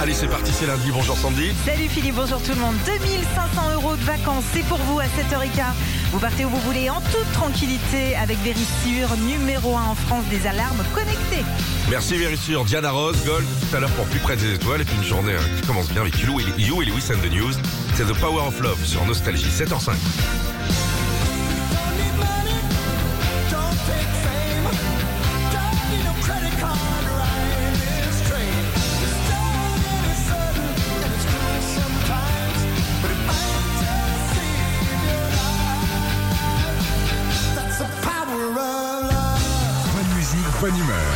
Allez, c'est parti, c'est lundi. Bonjour Sandy. Salut Philippe, bonjour tout le monde. 2500 euros de vacances, c'est pour vous à 7h15. Vous partez où vous voulez en toute tranquillité avec Vérissure, numéro 1 en France des alarmes connectées. Merci Vérissure. Diana Rose, Gold, tout à l'heure pour Plus près des étoiles. Et puis une journée hein, qui commence bien avec You et, Lewis and the News. C'est The Power of Love sur Nostalgie, 7h05. Bonne humeur.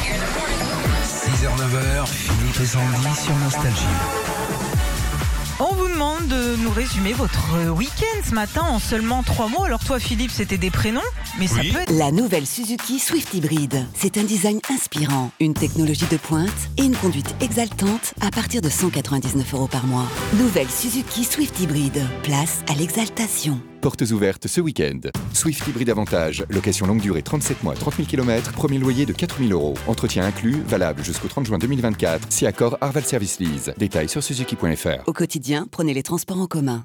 6h, 9h, Philippe et Sandy sur Nostalgie. On vous demande de nous résumer votre week-end ce matin en seulement trois mots. Alors toi Philippe, c'était des prénoms, mais ça peut être... La nouvelle Suzuki Swift Hybrid. C'est un design inspirant, une technologie de pointe et une conduite exaltante à partir de 199 euros par mois. Nouvelle Suzuki Swift Hybrid. Place à l'exaltation. Portes ouvertes ce week-end. Swift Hybrid Avantage, location longue durée 37 mois, 30 000 km, premier loyer de 4 000 euros. Entretien inclus, valable jusqu'au 30 juin 2024, si accord Arval Service Lease. Détails sur suzuki.fr. Au quotidien, prenez les transports en commun.